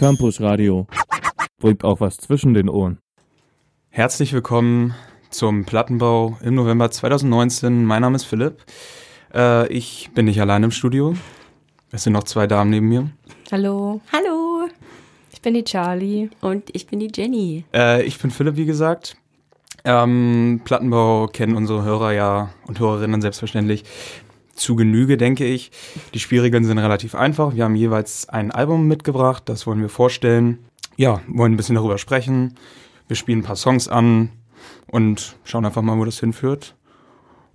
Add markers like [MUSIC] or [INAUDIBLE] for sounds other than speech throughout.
Campus Radio. Bringt auch was zwischen den Ohren. Herzlich willkommen zum Plattenbau im November 2019. Mein Name ist Philipp. Äh, ich bin nicht allein im Studio. Es sind noch zwei Damen neben mir. Hallo. Hallo. Ich bin die Charlie. Und ich bin die Jenny. Äh, ich bin Philipp, wie gesagt. Ähm, Plattenbau kennen unsere Hörer ja und Hörerinnen selbstverständlich zu Genüge, denke ich. Die Spielregeln sind relativ einfach. Wir haben jeweils ein Album mitgebracht, das wollen wir vorstellen. Ja, wollen ein bisschen darüber sprechen. Wir spielen ein paar Songs an und schauen einfach mal, wo das hinführt.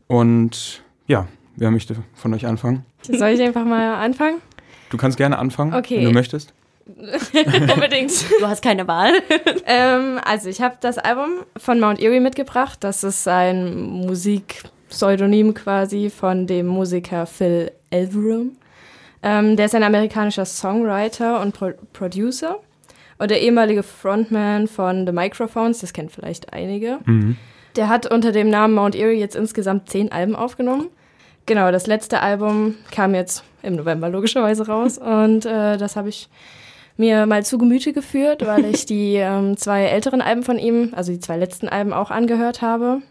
Und ja, wer möchte von euch anfangen? Soll ich einfach mal anfangen? Du kannst gerne anfangen, okay. wenn du möchtest. [LAUGHS] Unbedingt. Du hast keine Wahl. ähm, also ich habe das Album von Mount Erie mitgebracht. Das ist ein Musikpseudonym quasi von dem Musiker Phil Elverum. Ähm, der ist ein amerikanischer Songwriter und Pro Producer und der ehemalige Frontman von The Microphones, das kennt vielleicht einige. Mhm. Der hat unter dem Namen Mount Erie jetzt insgesamt zehn Alben aufgenommen. Genau, das letzte Album kam jetzt im November logischerweise raus und äh, das habe ich mir mal zu Gemüte geführt, weil ich [LAUGHS] die ähm, zwei älteren Alben von ihm, also die zwei letzten Alben auch angehört habe.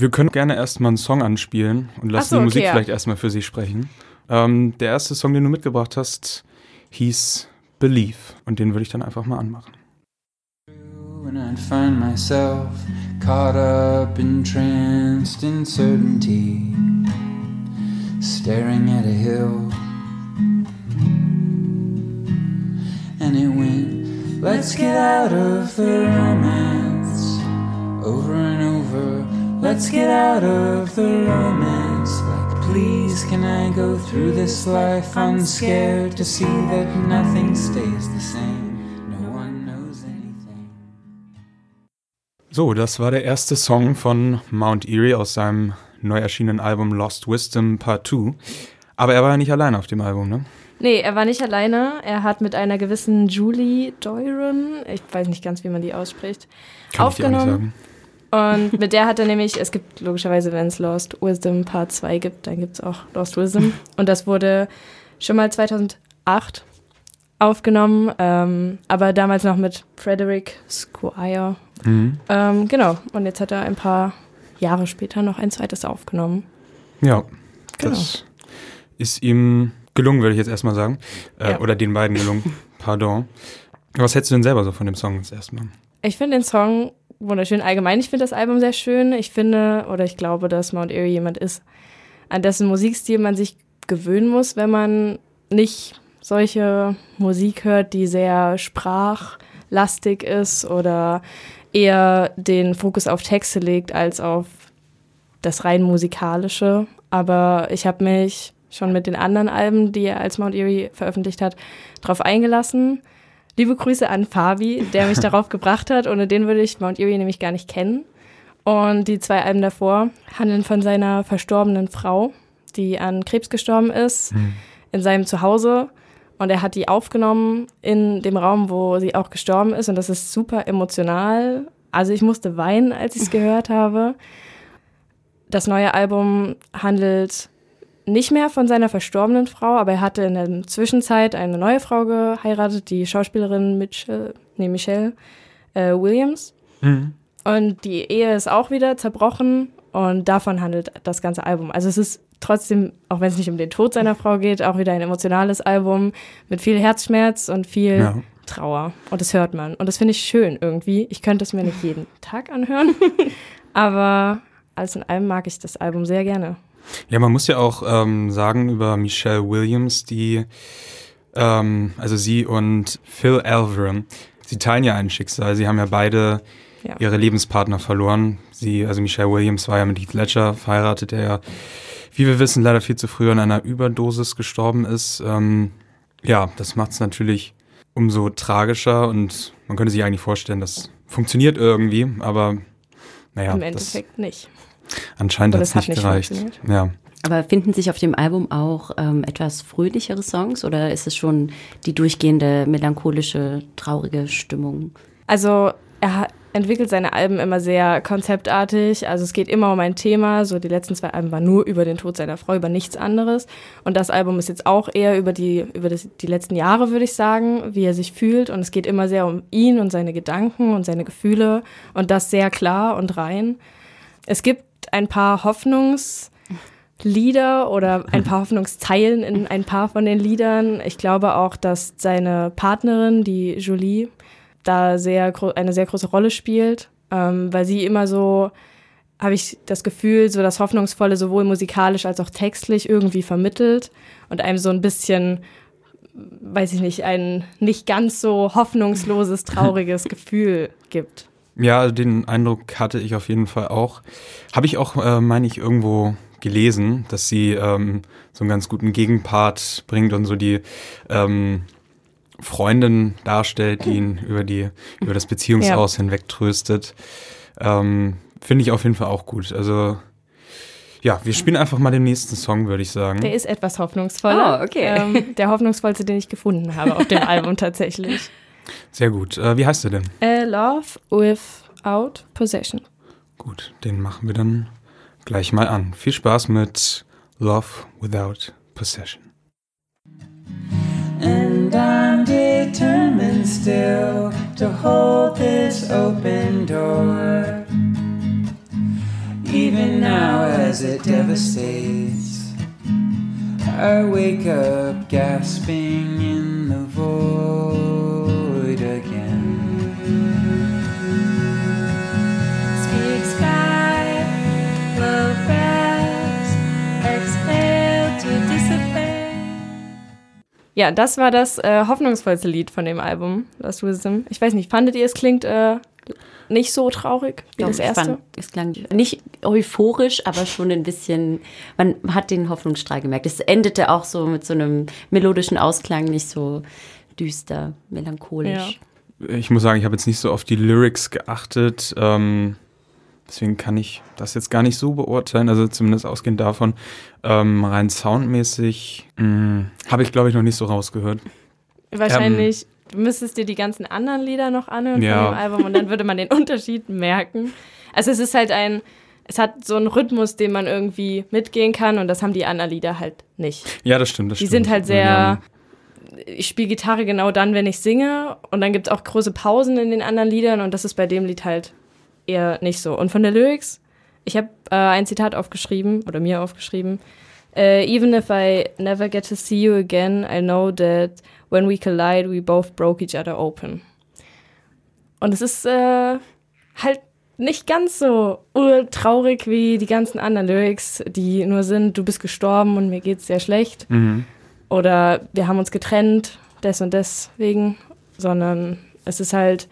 Wir können gerne erstmal einen Song anspielen und lassen so, die okay, Musik ja. vielleicht erstmal für sich sprechen. Ähm, der erste Song, den du mitgebracht hast, hieß Believe und den würde ich dann einfach mal anmachen. And I'd find myself caught up, entranced in certainty, staring at a hill. And it went, let's get out of the romance, over and over. Let's get out of the romance. Like, please, can I go through this life unscared to see that nothing stays the same? No one knows anything. So, das war der erste Song von Mount Erie aus seinem neu erschienenen Album Lost Wisdom Part 2. Aber er war ja nicht allein auf dem Album, ne? Nee, er war nicht alleine. Er hat mit einer gewissen Julie Doiron, ich weiß nicht ganz, wie man die ausspricht, Kann ich dir auch nicht aufgenommen. Und mit der hat er nämlich, es gibt logischerweise, wenn es Lost Wisdom Part 2 gibt, dann gibt es auch Lost Wisdom. Und das wurde schon mal 2008 aufgenommen, ähm, aber damals noch mit Frederick Squire. Mhm. Ähm, genau, und jetzt hat er ein paar Jahre später noch ein zweites aufgenommen. Ja, Genau. das ist ihm gelungen, würde ich jetzt erstmal sagen. Äh, Ja. Oder den beiden gelungen. [LAUGHS] Pardon. Was hättest du denn selber so von dem Song jetzt erstmal? Ich finde den Song wunderschön. Allgemein, ich finde das Album sehr schön. Ich finde, oder ich glaube, dass Mount Erie jemand ist, an dessen Musikstil man sich gewöhnen muss, wenn man nicht solche Musik hört, die sehr sprachlastig ist oder eher den Fokus auf Texte legt als auf das rein musikalische. Aber ich habe mich schon mit den anderen Alben, die er als Mount Erie veröffentlicht hat, darauf eingelassen. Liebe Grüße an Fabi, der mich [LAUGHS] darauf gebracht hat. Ohne den würde ich Mount Erie nämlich gar nicht kennen. Und die zwei Alben davor handeln von seiner verstorbenen Frau, die an Krebs gestorben ist, in seinem Zuhause. Und er hat die aufgenommen in dem Raum, wo sie auch gestorben ist. Und das ist super emotional. Also ich musste weinen, als ich es gehört habe. Das neue Album handelt nicht mehr von seiner verstorbenen Frau, aber er hatte in der Zwischenzeit eine neue Frau geheiratet, die Schauspielerin Mitchell, nee, Michelle äh, Williams. Und die Ehe ist auch wieder zerbrochen und davon handelt das ganze Album. Also es ist trotzdem, auch wenn es nicht um den Tod seiner Frau geht, auch wieder ein emotionales Album mit viel Herzschmerz und viel Ja. Trauer. Und das hört man. Und das finde ich schön irgendwie. Ich könnte es mir nicht jeden Tag anhören, [LAUGHS] aber alles in allem mag ich das Album sehr gerne. Ja, man muss ja auch ähm, sagen über Michelle Williams, die, ähm, also sie und Phil Elverum, sie teilen ja ein Schicksal. Sie haben ja beide Ja. ihre Lebenspartner verloren. Sie, also Michelle Williams war ja mit Heath Ledger verheiratet, der ja, wie wir wissen, leider viel zu früh an einer Überdosis gestorben ist. Ähm, ja, das macht es natürlich umso tragischer und man könnte sich eigentlich vorstellen, das funktioniert irgendwie, aber naja, Im das, Endeffekt nicht. Anscheinend Oder hat es nicht gereicht. Ja. Aber finden sich auf dem Album auch ähm, etwas fröhlichere Songs oder ist es schon die durchgehende melancholische, traurige Stimmung? Also er hat, entwickelt seine Alben immer sehr konzeptartig. Also es geht immer um ein Thema. So die letzten zwei Alben waren nur über den Tod seiner Frau, über nichts anderes. Und das Album ist jetzt auch eher über die, über das, die letzten Jahre, würde ich sagen, wie er sich fühlt. Und es geht immer sehr um ihn und seine Gedanken und seine Gefühle. Und das sehr klar und rein. Es gibt ein paar Hoffnungslieder oder ein paar [LAUGHS] Hoffnungszeilen in ein paar von den Liedern. Ich glaube auch, dass seine Partnerin, die Julie, da sehr eine sehr große Rolle spielt, ähm, weil sie immer so, habe ich das Gefühl, so das Hoffnungsvolle sowohl musikalisch als auch textlich irgendwie vermittelt und einem so ein bisschen, weiß ich nicht, ein nicht ganz so hoffnungsloses, [LAUGHS] trauriges Gefühl gibt. Ja, den Eindruck hatte ich auf jeden Fall auch. Habe ich auch, äh, meine ich, irgendwo gelesen, dass sie ähm, so einen ganz guten Gegenpart bringt und so die ähm, Freundin darstellt, die ihn über die über das Beziehungsaus ja. hinweg tröstet. Ähm, Finde ich auf jeden Fall auch gut. Also ja, wir spielen einfach mal den nächsten Song, würde ich sagen. Der ist etwas hoffnungsvoller. Oh, okay. Ähm, der hoffnungsvollste, den ich gefunden habe auf dem [LAUGHS] Album tatsächlich. Sehr gut. Äh, wie heißt der denn? Uh, Love Without Possession. Gut, den machen wir dann gleich mal an. Viel Spaß mit Love Without Possession. And I'm determined still to hold this open door. Even now, as it devastates, I wake up gasping in Ja, das war das äh, hoffnungsvollste Lied von dem Album, Lost Wisdom. Ich weiß nicht, fandet ihr, es klingt äh, nicht so traurig wie Doch, das ich erste? Fand, es klang nicht euphorisch, aber schon ein bisschen, man hat den Hoffnungsstrahl gemerkt. Es endete auch so mit so einem melodischen Ausklang, nicht so düster, melancholisch. Ich muss sagen, ich habe jetzt nicht so auf die Lyrics geachtet. Ähm, deswegen kann ich das jetzt gar nicht so beurteilen. Also zumindest ausgehend davon. Ähm, rein soundmäßig habe ich, glaube ich, noch nicht so rausgehört. Wahrscheinlich. du müsstest dir die ganzen anderen Lieder noch anhören Ja. von dem Album und dann würde man den [LAUGHS] Unterschied merken. Also es ist halt ein, es hat so einen Rhythmus, den man irgendwie mitgehen kann und das haben die anderen Lieder halt nicht. Ja, das stimmt. Das Die stimmt. sind halt sehr, ich spiele Gitarre genau dann, wenn ich singe und dann gibt es auch große Pausen in den anderen Liedern und das ist bei dem Lied halt eher nicht so. Und von der Lyrics, ich habe äh, ein Zitat aufgeschrieben oder mir aufgeschrieben. Äh, Even if I never get to see you again, I know that when we collide, we both broke each other open. Und es ist äh, halt nicht ganz so urtraurig wie die ganzen anderen Lyrics, die nur sind, du bist gestorben und mir geht's sehr schlecht. Mhm. Oder wir haben uns getrennt, des und deswegen, sondern es ist halt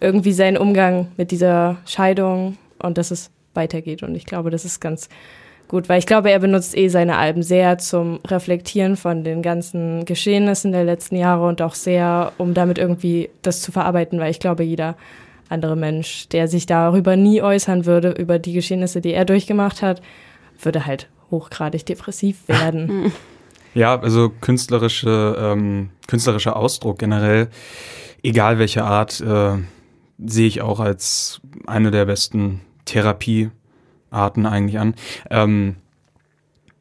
irgendwie sein Umgang mit dieser Scheidung und dass es weitergeht. Und ich glaube, das ist ganz gut, weil ich glaube, er benutzt eh seine Alben sehr zum Reflektieren von den ganzen Geschehnissen der letzten Jahre und auch sehr, um damit irgendwie das zu verarbeiten, weil ich glaube, jeder andere Mensch, der sich darüber nie äußern würde, über die Geschehnisse, die er durchgemacht hat, würde halt hochgradig depressiv werden. [LAUGHS] Ja, also künstlerische, ähm, künstlerischer Ausdruck generell, egal welche Art, äh, sehe ich auch als eine der besten Therapiearten eigentlich an. Ähm,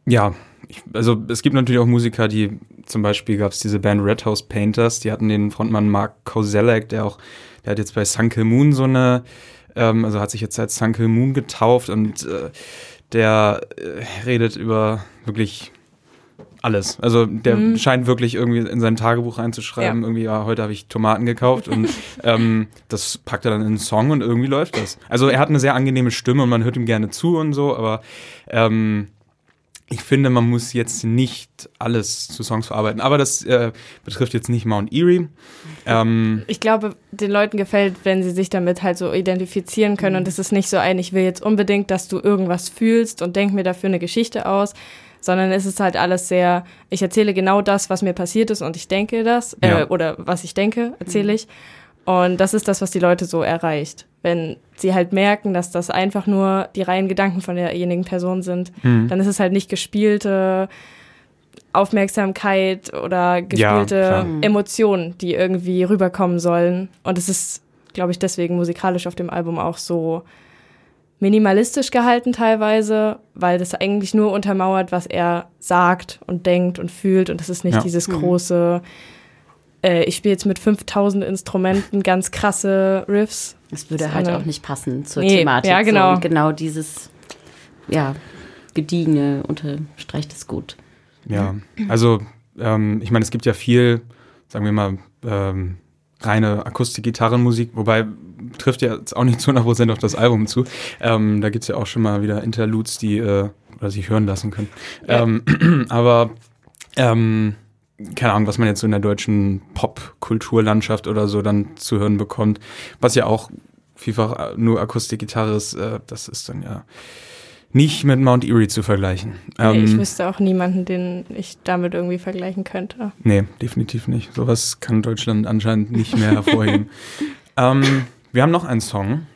ja, ich, also es gibt natürlich auch Musiker, die zum Beispiel gab es diese Band Red House Painters, die hatten den Frontmann Mark Kozelek, der auch, der hat jetzt bei Sunkill Moon so eine, ähm, also hat sich jetzt als Sunkill Moon getauft und äh, der äh, redet über wirklich alles. Also der Mhm. scheint wirklich irgendwie in sein Tagebuch reinzuschreiben, Ja. irgendwie, ja, heute habe ich Tomaten gekauft und [LAUGHS] ähm, das packt er dann in einen Song und irgendwie läuft das. Also er hat eine sehr angenehme Stimme und man hört ihm gerne zu und so, aber ähm, ich finde, man muss jetzt nicht alles zu Songs verarbeiten. Aber das äh, betrifft jetzt nicht Mount Erie. Ähm, ich glaube, den Leuten gefällt, wenn sie sich damit halt so identifizieren können. Und es ist nicht so ein, ich will jetzt unbedingt, dass du irgendwas fühlst und denk mir dafür eine Geschichte aus, sondern es ist halt alles sehr, ich erzähle genau das, was mir passiert ist und ich denke das, äh, Ja. oder was ich denke, erzähle ich. Und das ist das, was die Leute so erreicht. Wenn sie halt merken, dass das einfach nur die reinen Gedanken von derjenigen Person sind, hm. dann ist es halt nicht gespielte Aufmerksamkeit oder gespielte klar. Emotionen, die irgendwie rüberkommen sollen. Und es ist glaube ich, deswegen musikalisch auf dem Album auch so minimalistisch gehalten teilweise, weil das eigentlich nur untermauert, was er sagt und denkt und fühlt und es ist nicht Ja. dieses große, äh, ich spiele jetzt mit 5000 Instrumenten ganz krasse Riffs. Das würde halt eine- auch nicht passen zur Nee, Thematik. ja, genau. So, und genau dieses, ja, gediegene unterstreicht es gut. Ja, also ähm, ich meine, es gibt ja viel, sagen wir mal, ähm, reine Akustik-Gitarrenmusik, wobei trifft ja jetzt auch nicht zu 100% auf das Album zu. Ähm, da gibt es ja auch schon mal wieder Interludes, die äh, oder sich hören lassen können. Ja. Ähm, [CLEARS THROAT] aber ähm, keine Ahnung, was man jetzt so in der deutschen Pop-Kulturlandschaft oder so dann zu hören bekommt, was ja auch vielfach nur Akustikgitarre ist, äh, das ist dann ja nicht mit Mount Erie zu vergleichen. Nee, ich Ähm, wüsste auch niemanden, den ich damit irgendwie vergleichen könnte. Nee, definitiv nicht. Sowas kann Deutschland anscheinend nicht mehr hervorheben. [LAUGHS] ähm, wir haben noch einen Song.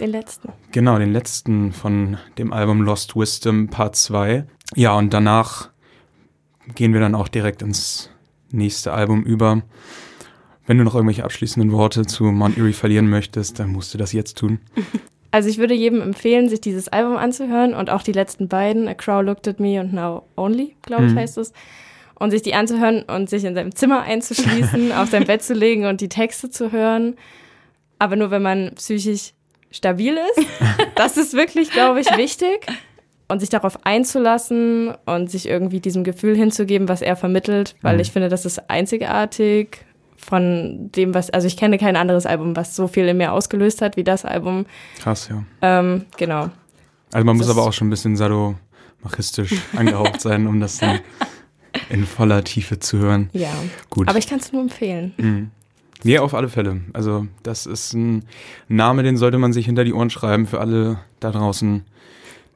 Den letzten. Genau, den letzten von dem Album Lost Wisdom Part 2. Ja, und danach gehen wir dann auch direkt ins nächste Album über. Wenn du noch irgendwelche abschließenden Worte zu Mount Erie verlieren möchtest, dann musst du das jetzt tun. [LAUGHS] Also ich würde jedem empfehlen, sich dieses Album anzuhören und auch die letzten beiden, A Crow Looked at Me und Now Only, glaube ich, Mhm. heißt es. Und sich die anzuhören und sich in seinem Zimmer einzuschließen, [LAUGHS] auf sein Bett zu legen und die Texte zu hören. Aber nur, wenn man psychisch stabil ist. [LAUGHS] Das ist wirklich, glaube ich, wichtig. Und sich darauf einzulassen und sich irgendwie diesem Gefühl hinzugeben, was er vermittelt, weil Mhm. ich finde, das ist einzigartig von dem, was, also ich kenne kein anderes Album, was so viel in mir ausgelöst hat wie das Album. Krass, ja. Ähm, genau. Also man Das muss aber auch schon ein bisschen sadomachistisch [LAUGHS] angehaucht sein, um das dann in voller Tiefe zu hören. Ja. Gut. Aber ich kann es nur empfehlen. Mhm. Nee, auf alle Fälle. Also, das ist ein Name, den sollte man sich hinter die Ohren schreiben für alle da draußen,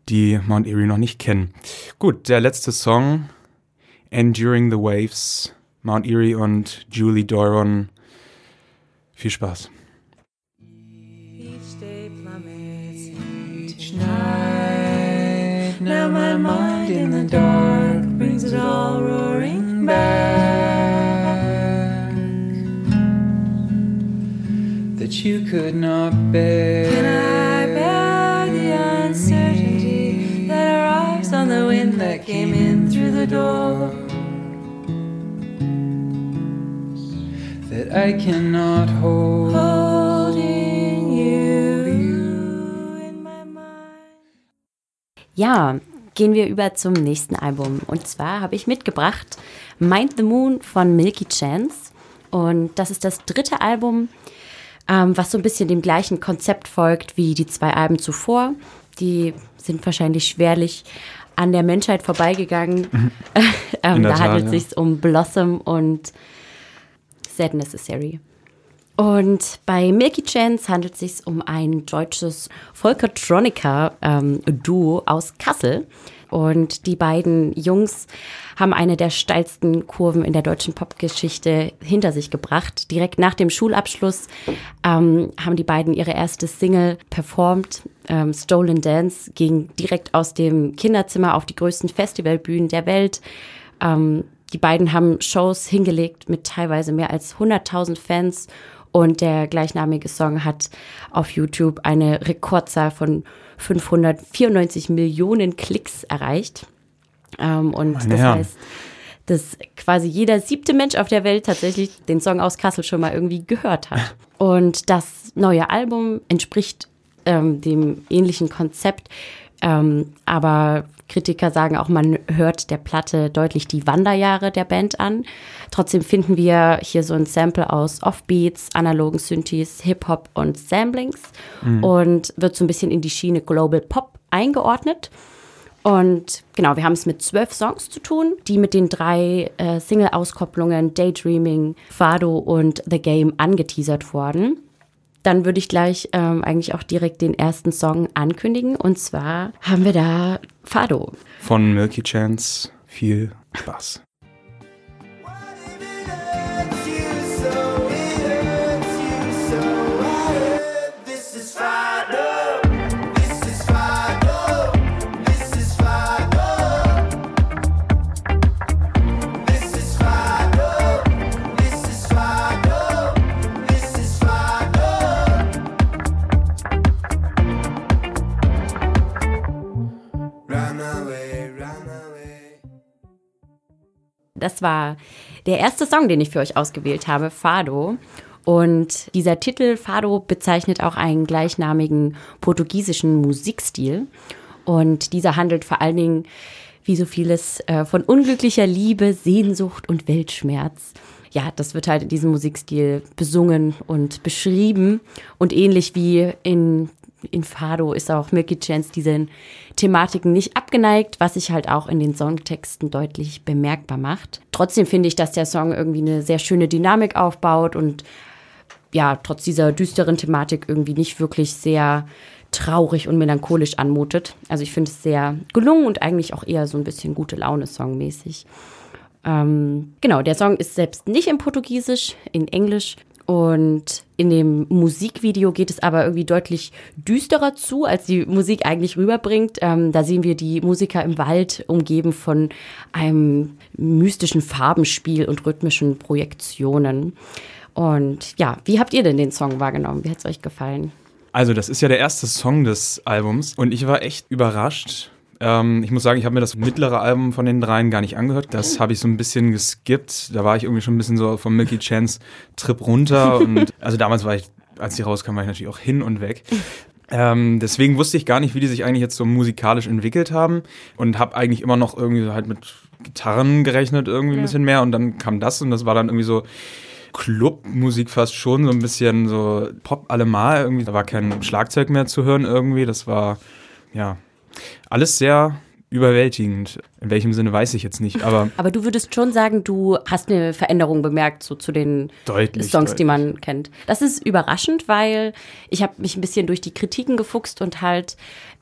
die Mount Erie noch nicht kennen. Gut, der letzte Song, Enduring the Waves, Mount Erie und Julie Doiron. Viel Spaß. Each day plummets each night. Now my mind in the dark brings it all roaring back. That you could not bear. Can I bear the uncertainty that arrives on the wind that came in through the door? That I cannot hold. Holding you in my mind. Ja, gehen wir über zum nächsten Album. Und zwar habe ich mitgebracht Mind the Moon von Milky Chance. Und das ist das dritte Album, ähm, was so ein bisschen dem gleichen Konzept folgt wie die zwei Alben zuvor. Die sind wahrscheinlich schwerlich an der Menschheit vorbeigegangen. [LAUGHS] ähm, In der da Tat, handelt es ja. sich um Blossom und Sad Necessary. Und bei Milky Chance handelt es sich um ein deutsches Folkatronica-Duo aus Kassel. Und die beiden Jungs haben eine der steilsten Kurven in der deutschen Popgeschichte hinter sich gebracht. Direkt nach dem Schulabschluss ähm, haben die beiden ihre erste Single performt. Ähm, Stolen Dance ging direkt aus dem Kinderzimmer auf die größten Festivalbühnen der Welt. Ähm, die beiden haben Shows hingelegt mit teilweise mehr als 100.000 Fans und der gleichnamige Song hat auf YouTube eine Rekordzahl von 594 Millionen Klicks erreicht. Ähm, und Meine das Herren. heißt, dass quasi jeder siebte Mensch auf der Welt tatsächlich den Song aus Kassel schon mal irgendwie gehört hat. [LAUGHS] Und das neue Album entspricht ähm, dem ähnlichen Konzept, ähm, aber Kritiker sagen auch, man hört der Platte deutlich die Wanderjahre der Band an. Trotzdem finden wir hier so ein Sample aus Offbeats, analogen Synthes, Hip-Hop und Samplings und wird so ein bisschen in die Schiene Global Pop eingeordnet. Und genau, wir haben es mit zwölf Songs zu tun, die mit den drei äh, Single-Auskopplungen Daydreaming, Fado und The Game angeteasert wurden. Dann würde ich gleich ähm, eigentlich auch direkt den ersten Song ankündigen. Und zwar haben wir da Fado. Von Milky Chance. Viel Spaß. Das war der erste Song, den ich für euch ausgewählt habe, Fado. Und dieser Titel Fado bezeichnet auch einen gleichnamigen portugiesischen Musikstil. Und dieser handelt vor allen Dingen, wie so vieles, äh, von unglücklicher Liebe, Sehnsucht und Weltschmerz. Ja, das wird halt in diesem Musikstil besungen und beschrieben. Und ähnlich wie in, in Fado ist auch Milky Chance diesen Thematiken nicht abgeneigt, was sich halt auch in den Songtexten deutlich bemerkbar macht. Trotzdem finde ich, dass der Song irgendwie eine sehr schöne Dynamik aufbaut und ja, trotz dieser düsteren Thematik irgendwie nicht wirklich sehr traurig und melancholisch anmutet. Also ich finde es sehr gelungen und eigentlich auch eher so ein bisschen gute Laune songmäßig. Ähm, genau, der Song ist selbst nicht in Portugiesisch, in Englisch. Und in dem Musikvideo geht es aber irgendwie deutlich düsterer zu, als die Musik eigentlich rüberbringt. Ähm, da sehen wir die Musiker im Wald umgeben von einem mystischen Farbenspiel und rhythmischen Projektionen. Und ja, wie habt ihr denn den Song wahrgenommen? Wie hat es euch gefallen? Also, das ist ja der erste Song des Albums und ich war echt überrascht. Ähm, ich muss sagen, ich habe mir das mittlere Album von den dreien gar nicht angehört. Das habe ich so ein bisschen geskippt. Da war ich irgendwie schon ein bisschen so vom Milky Chance Trip runter. [LAUGHS] Und also damals war ich, als die rauskam, war ich natürlich auch hin und weg. Ähm, deswegen wusste ich gar nicht, wie die sich eigentlich jetzt so musikalisch entwickelt haben und habe eigentlich immer noch irgendwie halt mit Gitarren gerechnet, irgendwie ein bisschen mehr. Und dann kam das und das war dann irgendwie so Clubmusik fast schon, so ein bisschen so Pop allemal irgendwie. Da war kein Schlagzeug mehr zu hören irgendwie. Das war, ja, alles sehr überwältigend. In welchem Sinne weiß ich jetzt nicht, aber Aber du würdest schon sagen, du hast eine Veränderung bemerkt so zu den Deutlich, Songs, die deutlich. man kennt. Das ist überraschend, weil ich habe mich ein bisschen durch die Kritiken gefuchst und halt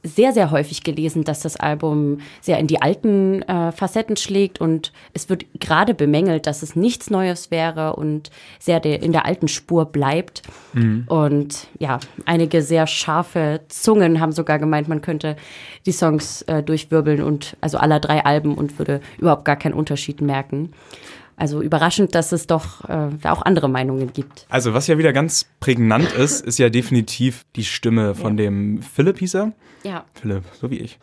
sehr, sehr häufig gelesen, dass das Album sehr in die alten äh, Facetten schlägt und es wird gerade bemängelt, dass es nichts Neues wäre und sehr de in der alten Spur bleibt. Und ja, einige sehr scharfe Zungen haben sogar gemeint, man könnte die Songs äh, durchwirbeln und also aller drei Alben und würde überhaupt gar keinen Unterschied merken. Also überraschend, dass es doch äh, da auch andere Meinungen gibt. Also, was ja wieder ganz prägnant ist, ist ja definitiv die Stimme von dem Philipp hieß er. Ja. Philipp, so wie ich.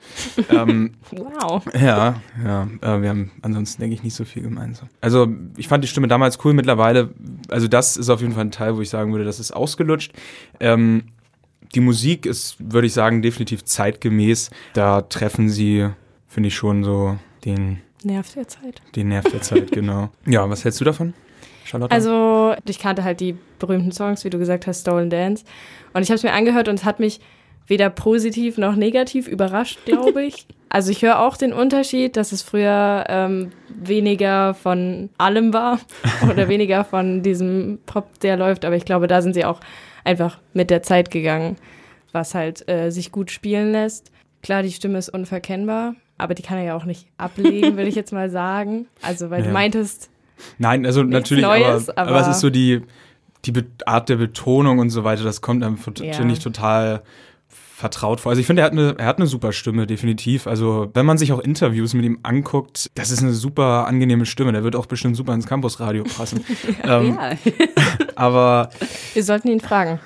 ähm, [LAUGHS] Wow. ja, ja, äh, wir haben ansonsten, denke ich, nicht so viel gemeinsam. Also, ich fand die Stimme damals cool, mittlerweile, also das ist auf jeden Fall ein Teil, wo ich sagen würde, das ist ausgelutscht. Ähm, die Musik ist, würde ich sagen, definitiv zeitgemäß. Da treffen sie, finde ich, schon so den, Nerv der Zeit. den Nerv der Zeit, [LAUGHS] genau. Ja, was hältst du davon, Charlotte? Also, ich kannte halt die berühmten Songs, wie du gesagt hast, Stolen Dance. Und ich habe es mir angehört und es hat mich weder positiv noch negativ überrascht, glaube ich. [LAUGHS] Also ich höre auch den Unterschied, dass es früher ähm, weniger von allem war [LAUGHS] oder weniger von diesem Pop, der läuft. Aber ich glaube, da sind sie auch einfach mit der Zeit gegangen, was halt äh, sich gut spielen lässt. Klar, die Stimme ist unverkennbar, aber die kann er ja auch nicht ablegen, will ich jetzt mal sagen. Also, weil Ja. du meintest, Nein, also natürlich, Neues, aber, aber, aber- es ist so die, die Art der Betonung und so weiter, das kommt einem, Ja. finde ich, total vertraut vor. Also ich finde, er hat, eine, er hat eine super Stimme, definitiv. Also wenn man sich auch Interviews mit ihm anguckt, das ist eine super angenehme Stimme. Der wird auch bestimmt super ins Campusradio passen. [LAUGHS] ähm, ja. [LAUGHS] Aber wir sollten ihn fragen.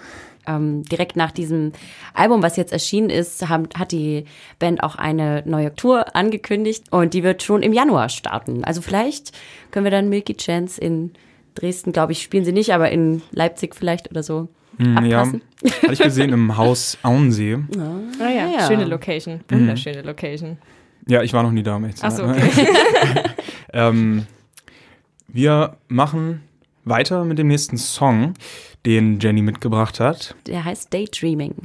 Ähm, direkt nach diesem Album, was jetzt erschienen ist, haben, hat die Band auch eine neue Tour angekündigt und die wird schon im Januar starten. Also vielleicht können wir dann Milky Chance in Dresden, glaube ich, spielen sie nicht, aber in Leipzig vielleicht oder so ja, abpassen. hatte ich gesehen im [LAUGHS] Haus Auensee. Ah ja, ja. schöne Location. Wunderschöne Location. Ja, ich war noch nie da, um echt zu Ach so, sein. okay. [LAUGHS] Ähm, wir machen weiter mit dem nächsten Song, den Jenny mitgebracht hat. Der heißt Daydreaming.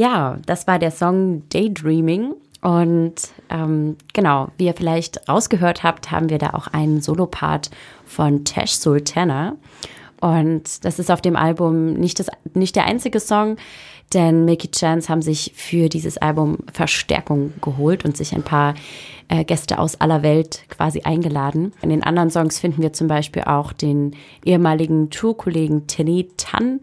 Ja, das war der Song Daydreaming. Und ähm, genau, wie ihr vielleicht rausgehört habt, haben wir da auch einen Solopart von Tash Sultana. Und das ist auf dem Album nicht, das, nicht der einzige Song, Denn Milky Chance haben sich für dieses Album Verstärkung geholt und sich ein paar äh, Gäste aus aller Welt quasi eingeladen. In den anderen Songs finden wir zum Beispiel auch den ehemaligen Tourkollegen Tenny Tan,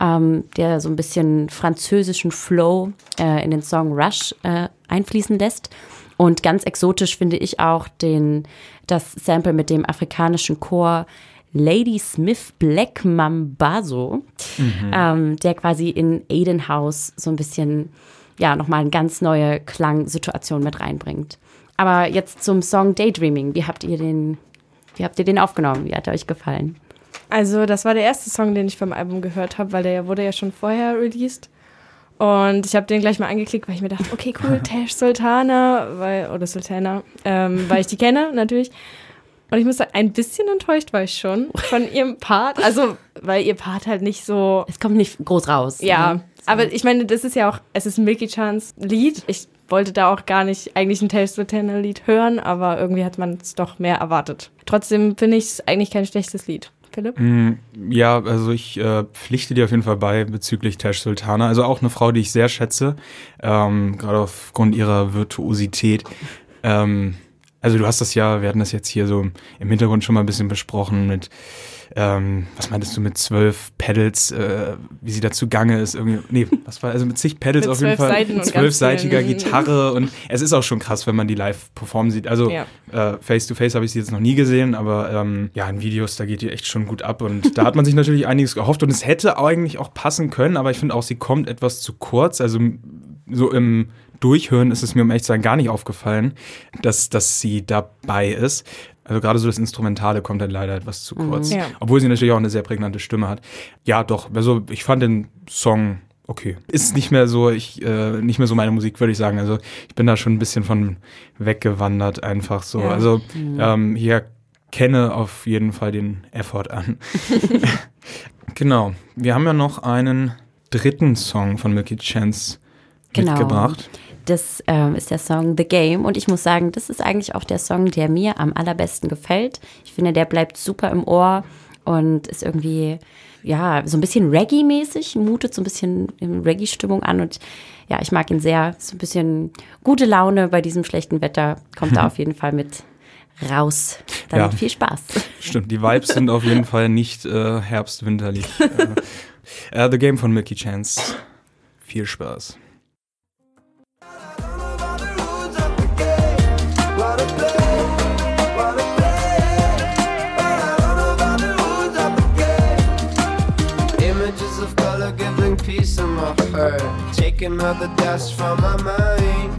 ähm, der so ein bisschen französischen Flow äh, in den Song Rush äh, einfließen lässt. Und ganz exotisch finde ich auch den, das Sample mit dem afrikanischen Chor Lady Smith Black Mambazo, ähm, der quasi in Aiden House so ein bisschen, ja, nochmal eine ganz neue Klangsituation mit reinbringt. Aber jetzt zum Song Daydreaming. Wie habt ihr den, wie habt ihr den aufgenommen? Wie hat er euch gefallen? Also, das war der erste Song, den ich vom Album gehört habe, weil der wurde ja schon vorher released. Und ich habe den gleich mal angeklickt, weil ich mir dachte, okay, cool, [LAUGHS] Tash Sultana, weil, oder Sultana, ähm, weil ich die kenne natürlich. Und ich muss sagen, ein bisschen enttäuscht war ich schon von ihrem Part. Also, weil ihr Part halt nicht so. Es kommt nicht groß raus. Ja, ne? aber ich meine, das ist ja auch, es ist Milky Chance Lied. Ich wollte da auch gar nicht eigentlich ein Taste Sultana Lied hören, aber irgendwie hat man es doch mehr erwartet. Trotzdem finde ich es eigentlich kein schlechtes Lied. Philipp? Mm, Ja, also ich äh, pflichte dir auf jeden Fall bei bezüglich Tash Sultana. Also auch eine Frau, die ich sehr schätze, ähm, gerade aufgrund ihrer Virtuosität. Ähm, also du hast das ja, wir hatten das jetzt hier so im Hintergrund schon mal ein bisschen besprochen mit, ähm, was meintest du mit zwölf Pedals, äh, wie sie da zugange ist irgendwie, nee, was war, also mit zig Pedals Mit auf jeden zwölf Fall, zwölfseitiger Gitarre und es ist auch schon krass, wenn man die live performen sieht. Also Ja. äh, Face to Face habe ich sie jetzt noch nie gesehen, aber ähm, ja, in Videos, da geht die echt schon gut ab und da hat man sich natürlich einiges gehofft und es hätte eigentlich auch passen können, aber ich finde auch, sie kommt etwas zu kurz. Also so im Durchhören ist es mir um echt zu sein gar nicht aufgefallen, dass, dass sie dabei ist. Also gerade so das Instrumentale kommt dann leider etwas zu kurz. Ja. Obwohl sie natürlich auch eine sehr prägnante Stimme hat. Ja, doch, also ich fand den Song okay. Ist nicht mehr so, ich, äh, nicht mehr so meine Musik, würde ich sagen. Also ich bin da schon ein bisschen von weggewandert, einfach so. Ja. Also ähm, hier kenne auf jeden Fall den Effort an. [LAUGHS] genau. Wir haben ja noch einen dritten Song von Milky Chance Genau. mitgebracht. Das ähm, ist der Song The Game und ich muss sagen, das ist eigentlich auch der Song, der mir am allerbesten gefällt. Ich finde, der bleibt super im Ohr und ist irgendwie, ja, so ein bisschen Reggae-mäßig, mutet so ein bisschen in Reggae-Stimmung an und ja, ich mag ihn sehr. So ein bisschen gute Laune bei diesem schlechten Wetter kommt da [LAUGHS] auf jeden Fall mit raus. Dann Ja. viel Spaß. Stimmt, die Vibes sind auf jeden Fall nicht äh, herbstwinterlich. [LAUGHS] äh, äh, The Game von Milky Chance. Viel Spaß. In heart. Taking out the dust from my mind.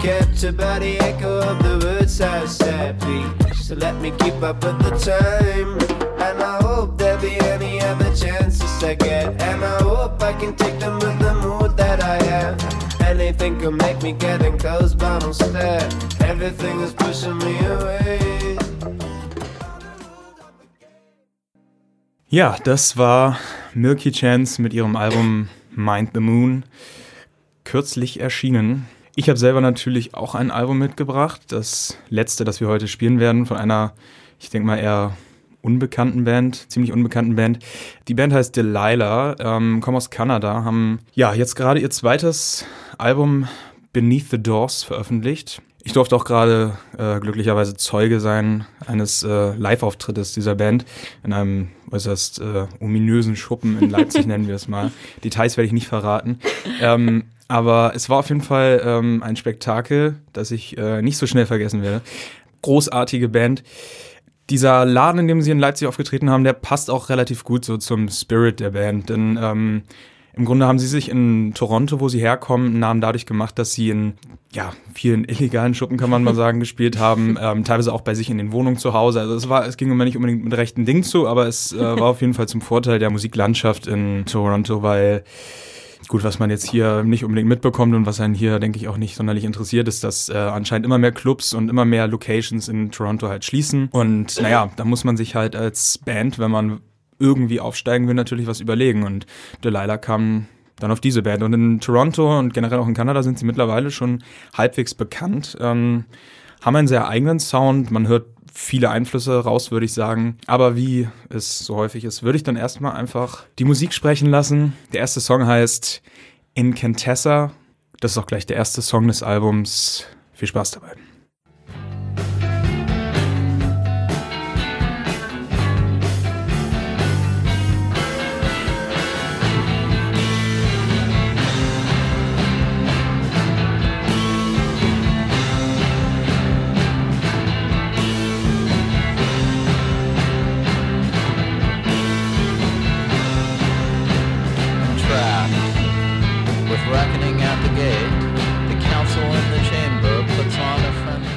Kept by the echo of the words I said, please. So let me keep up with the time. And I hope there'll be any other chances I get. And I hope I can take them with the mood that I have. Anything could make me getting close, but instead, everything is pushing me away. Ja, das war Milky Chance mit ihrem Album Mind the Moon, kürzlich erschienen. Ich habe selber natürlich auch ein Album mitgebracht, das letzte, das wir heute spielen werden, von einer, ich denke mal eher unbekannten Band, ziemlich unbekannten Band. Die Band heißt Delilah, ähm, kommen aus Kanada, haben ja jetzt gerade ihr zweites Album Beneath the Doors veröffentlicht. Ich durfte auch gerade äh, glücklicherweise Zeuge sein eines äh, Live-Auftrittes dieser Band in einem äußerst äh, ominösen Schuppen in Leipzig, [LAUGHS] nennen wir es mal. Details werde ich nicht verraten. Ähm, aber es war auf jeden Fall ähm, ein Spektakel, das ich äh, nicht so schnell vergessen werde. Großartige Band. Dieser Laden, in dem sie in Leipzig aufgetreten haben, der passt auch relativ gut so zum Spirit der Band. Denn ähm, im Grunde haben sie sich in Toronto, wo sie herkommen, einen Namen dadurch gemacht, dass sie in ja, vielen [LAUGHS] illegalen Schuppen, kann man mal sagen, gespielt haben. [LAUGHS] Ähm, teilweise auch bei sich in den Wohnungen zu Hause. Also es war, es ging immer nicht unbedingt mit rechten Dingen zu, aber es äh, war auf jeden Fall zum Vorteil der Musiklandschaft in Toronto, weil Gut, was man jetzt hier nicht unbedingt mitbekommt und was einen hier, denke ich, auch nicht sonderlich interessiert, ist, dass äh, anscheinend immer mehr Clubs und immer mehr Locations in Toronto halt schließen. Und naja, da muss man sich halt als Band, wenn man irgendwie aufsteigen will, natürlich was überlegen. Und Delilah kam dann auf diese Band. Und in Toronto und generell auch in Kanada sind sie mittlerweile schon halbwegs bekannt. Ähm, haben einen sehr eigenen Sound. Man hört viele Einflüsse raus, würde ich sagen. Aber wie es so häufig ist, würde ich dann erstmal einfach die Musik sprechen lassen. Der erste Song heißt Incantessa. Das ist auch gleich der erste Song des Albums. Viel Spaß dabei. Reckoning at the gate. The council in the chamber puts on a friendly.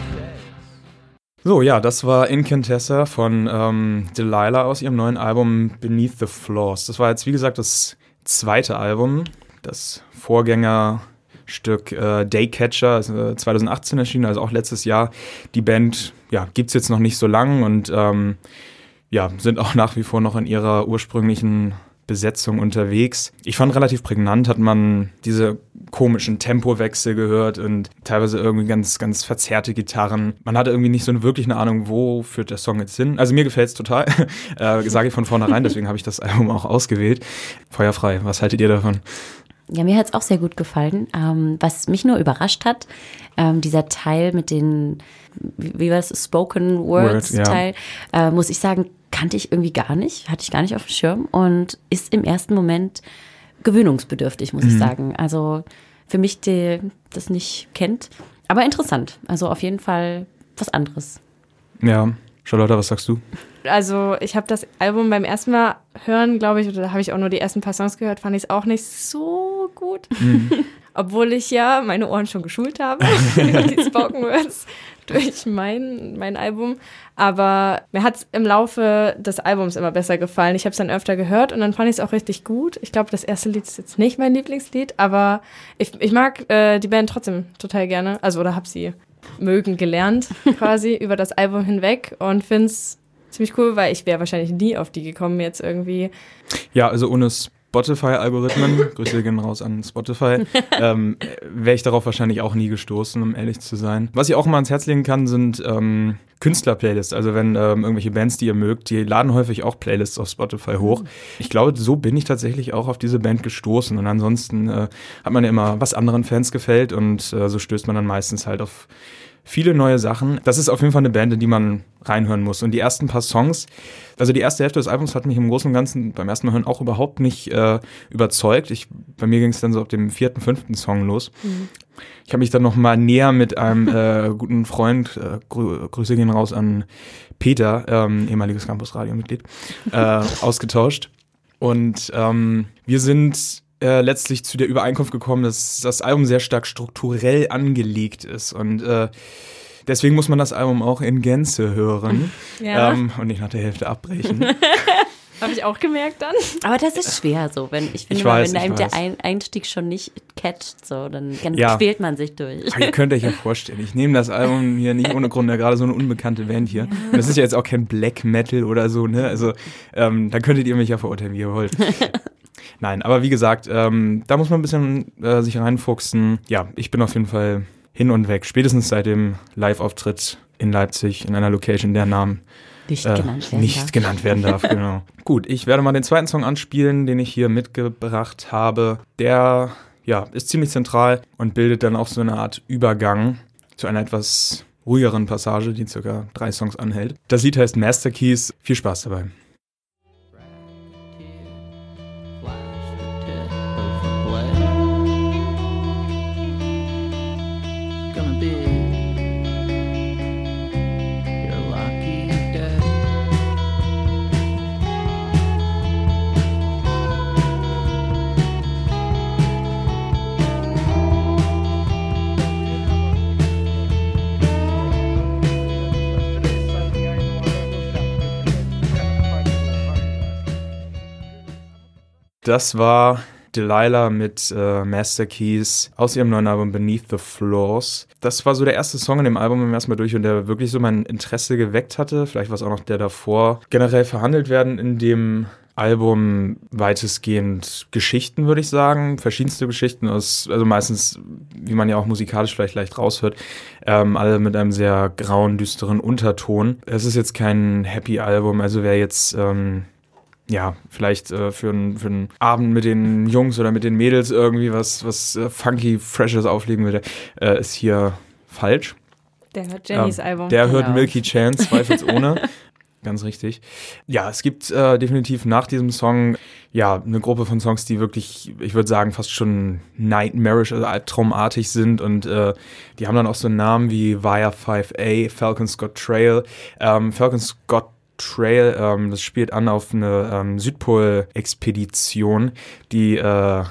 So, ja, das war Incantessa von ähm, Delilah aus ihrem neuen Album Beneath the Floors. Das war jetzt, wie gesagt, das zweite Album. Das Vorgängerstück äh, Daycatcher ist äh, 2018 erschienen, also auch letztes Jahr. Die Band ja, gibt es jetzt noch nicht so lang und ähm, ja, sind auch nach wie vor noch in ihrer ursprünglichen Besetzung unterwegs. Ich fand relativ prägnant, hat man diese komischen Tempowechsel gehört und teilweise irgendwie ganz, ganz verzerrte Gitarren. Man hatte irgendwie nicht so wirklich eine Ahnung, wo führt der Song jetzt hin. Also mir gefällt es total, [LAUGHS] äh, sage ich von vornherein, deswegen habe ich das Album auch ausgewählt. Feuerfrei, was haltet ihr davon? Ja, mir hat es auch sehr gut gefallen. Ähm, was mich nur überrascht hat, ähm, dieser Teil mit den, wie, wie war das, Spoken Words Word, ja. Teil, äh, muss ich sagen, kannte ich irgendwie gar nicht, hatte ich gar nicht auf dem Schirm und ist im ersten Moment gewöhnungsbedürftig, muss ich sagen. Also für mich, der das nicht kennt, aber interessant. Also auf jeden Fall was anderes. Ja, Charlotte, was sagst du? Also ich habe das Album beim ersten Mal hören, glaube ich, oder da habe ich auch nur die ersten paar Songs gehört, fand ich es auch nicht so gut. [LAUGHS] Obwohl ich ja meine Ohren schon geschult habe, die Spoken Words durch mein, mein Album. Aber mir hat es im Laufe des Albums immer besser gefallen. Ich habe es dann öfter gehört und dann fand ich es auch richtig gut. Ich glaube, das erste Lied ist jetzt nicht mein Lieblingslied, aber ich, ich mag äh, die Band trotzdem total gerne. Also oder habe sie mögen gelernt [LAUGHS] quasi über das Album hinweg und finde es ziemlich cool, weil ich wäre wahrscheinlich nie auf die gekommen jetzt irgendwie. Ja, also ohne Spotify-Algorithmen, [LAUGHS] Grüße gehen raus an Spotify, [LAUGHS] ähm, wäre ich darauf wahrscheinlich auch nie gestoßen, um ehrlich zu sein. Was ich auch mal ans Herz legen kann, sind ähm, Künstler-Playlists. Also wenn ähm, irgendwelche Bands, die ihr mögt, die laden häufig auch Playlists auf Spotify hoch. Ich glaube, so bin ich tatsächlich auch auf diese Band gestoßen. Und ansonsten äh, hat man ja immer, was anderen Fans gefällt und äh, so stößt man dann meistens halt auf viele neue Sachen. Das ist auf jeden Fall eine Band, in die man reinhören muss. Und die ersten paar Songs, also die erste Hälfte des Albums hat mich im Großen und Ganzen beim ersten Mal hören auch überhaupt nicht äh, überzeugt. Ich, bei mir ging es dann so ab dem vierten, fünften Song los. Ich habe mich dann noch mal näher mit einem äh, guten Freund, äh, grü Grüße gehen raus an Peter, ähm, ehemaliges Campus-Radio-Mitglied, äh, [LAUGHS] ausgetauscht. Und ähm, wir sind äh, letztlich zu der Übereinkunft gekommen, dass das Album sehr stark strukturell angelegt ist. Und äh, deswegen muss man das Album auch in Gänze hören [LAUGHS] Ja. ähm, und nicht nach der Hälfte abbrechen. [LAUGHS] Habe ich auch gemerkt dann. Aber das ist schwer so, wenn ich finde, Ich weiß, wenn einem ich der. Ein Einstieg schon nicht catcht, so, dann, dann Ja. quält man sich durch. Aber ihr könnt euch ja vorstellen, ich nehme das Album hier nicht ohne Grund, ja, gerade so eine unbekannte Band hier. Und das ist ja jetzt auch kein Black Metal oder so, ne? Also, ähm, da könntet ihr mich ja verurteilen, wie ihr wollt. [LAUGHS] Nein, aber wie gesagt, ähm, da muss man ein bisschen äh, sich reinfuchsen. Ja, ich bin auf jeden Fall hin und weg. Spätestens seit dem Live-Auftritt in Leipzig in einer Location, der Namen Nicht äh, genannt werden nicht darf. genannt werden darf. [LAUGHS] Genau. Gut, ich werde mal den zweiten Song anspielen, den ich hier mitgebracht habe. Der ja, ist ziemlich zentral und bildet dann auch so eine Art Übergang zu einer etwas ruhigeren Passage, die circa drei Songs anhält. Das Lied heißt Master Keys. Viel Spaß dabei. Das war Delilah mit äh, Master Keys aus ihrem neuen Album Beneath the Floors. Das war so der erste Song in dem Album im ersten Mal durch und der wirklich so mein Interesse geweckt hatte. Vielleicht war es auch noch der davor. Generell verhandelt werden in dem Album weitestgehend Geschichten, würde ich sagen. Verschiedenste Geschichten aus, also meistens, wie man ja auch musikalisch vielleicht leicht raushört, ähm, alle mit einem sehr grauen, düsteren Unterton. Es ist jetzt kein Happy-Album, also wer jetzt ähm, ja, vielleicht äh, für einen für einen Abend mit den Jungs oder mit den Mädels irgendwie was, was äh, funky, freshes auflegen würde, äh, ist hier falsch. Der hört Jennys Ähm, Album. Der hört Genau. Milky Chance, zweifelsohne. [LAUGHS] Ganz richtig. Ja, es gibt äh, definitiv nach diesem Song ja eine Gruppe von Songs, die wirklich, ich würde sagen, fast schon nightmarish, also albtraumartig sind und äh, die haben dann auch so Namen wie Via 5A, Falcon Scott Trail. Ähm, Falcon Scott Trail, ähm, das spielt an auf eine ähm, Südpol-Expedition, die äh,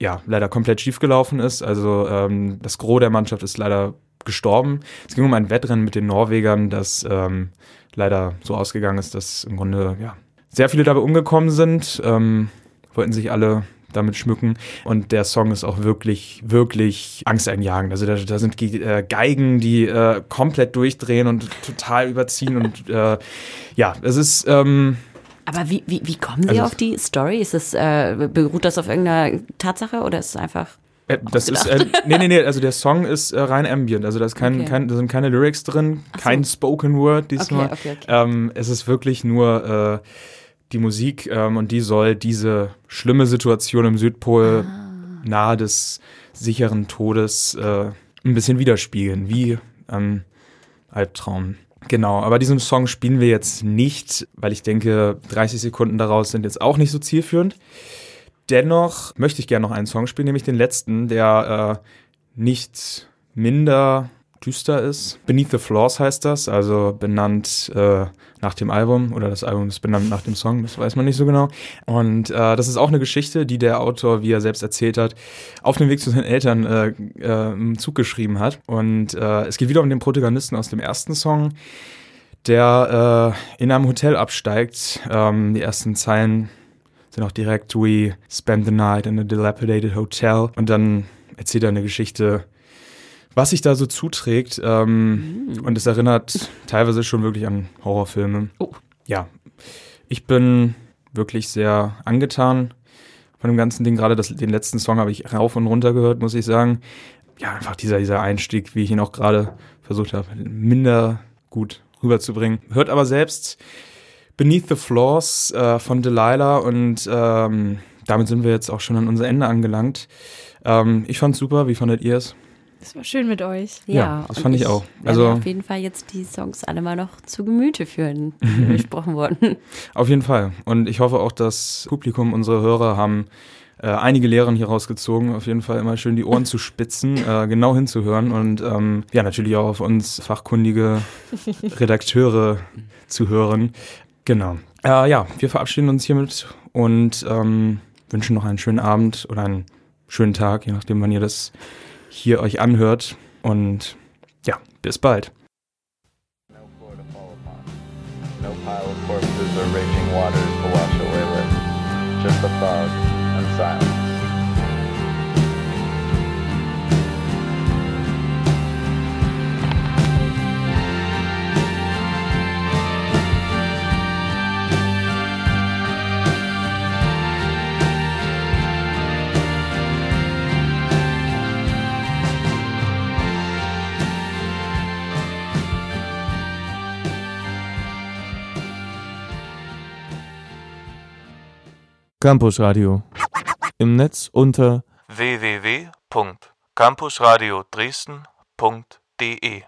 ja leider komplett schiefgelaufen ist. Also ähm, das Gros der Mannschaft ist leider gestorben. Es ging um ein Wettrennen mit den Norwegern, das ähm, leider so ausgegangen ist, dass im Grunde ja, sehr viele dabei umgekommen sind, ähm, wollten sich alle damit schmücken. Und der Song ist auch wirklich, wirklich angsteinjagend. Also da, da sind Ge äh, Geigen, die äh, komplett durchdrehen und total überziehen. Und äh, ja, es ist. Ähm, Aber wie, wie, wie kommen Sie Also- auf die Story? Ist es, äh, beruht das auf irgendeiner Tatsache oder ist es einfach. Äh, das ist, äh, nee, nee, nee, also der Song ist äh, rein ambient, also da, ist kein, Okay. kein, da sind keine Lyrics drin, so. kein Spoken Word diesmal. Okay, okay, okay. Ähm, es ist wirklich nur äh, die Musik ähm, und die soll diese schlimme Situation im Südpol Ah. nahe des sicheren Todes äh, ein bisschen widerspiegeln, wie ähm, Albtraum. Genau, aber diesen Song spielen wir jetzt nicht, weil ich denke, 30 Sekunden daraus sind jetzt auch nicht so zielführend. Dennoch möchte ich gerne noch einen Song spielen, nämlich den letzten, der äh, nicht minder düster ist. Beneath the Floors heißt das, also benannt äh, nach dem Album oder das Album ist benannt nach dem Song, das weiß man nicht so genau. Und äh, das ist auch eine Geschichte, die der Autor, wie er selbst erzählt hat, auf dem Weg zu seinen Eltern äh, äh, im Zug geschrieben hat. Und äh, es geht wieder um den Protagonisten aus dem ersten Song, der äh, in einem Hotel absteigt. Ähm, die ersten Zeilen sind auch direkt, we spend the night in a dilapidated hotel. Und dann erzählt er eine Geschichte, was sich da so zuträgt. Ähm, Und es erinnert teilweise schon wirklich an Horrorfilme. Oh. Ja, ich bin wirklich sehr angetan von dem ganzen Ding. Gerade das, den letzten Song habe ich rauf und runter gehört, muss ich sagen. Ja, einfach dieser, dieser Einstieg, wie ich ihn auch gerade versucht habe, minder gut rüberzubringen. Hört aber selbst Beneath the Floors äh, von Delilah und ähm, damit sind wir jetzt auch schon an unser Ende angelangt. Ähm, ich fand's super, wie fandet ihr es? Das war schön mit euch. Ja, das und fand ich auch. werde Also- auf jeden Fall jetzt die Songs alle mal noch zu Gemüte führen, die [LAUGHS] besprochen wurden. Auf jeden Fall. Und ich hoffe auch, das Publikum, unsere Hörer haben äh, einige Lehren hier rausgezogen. Auf jeden Fall immer schön die Ohren zu spitzen, [LAUGHS] äh, genau hinzuhören und ähm, ja, natürlich auch auf uns fachkundige Redakteure zu hören. Genau. Äh, ja, wir verabschieden uns hiermit und ähm, wünschen noch einen schönen Abend oder einen schönen Tag, je nachdem, wann ihr das hier euch anhört. Und ja, bis bald. Just the fog and silence. Campus Radio. Im Netz unter www.campusradio Dresden.de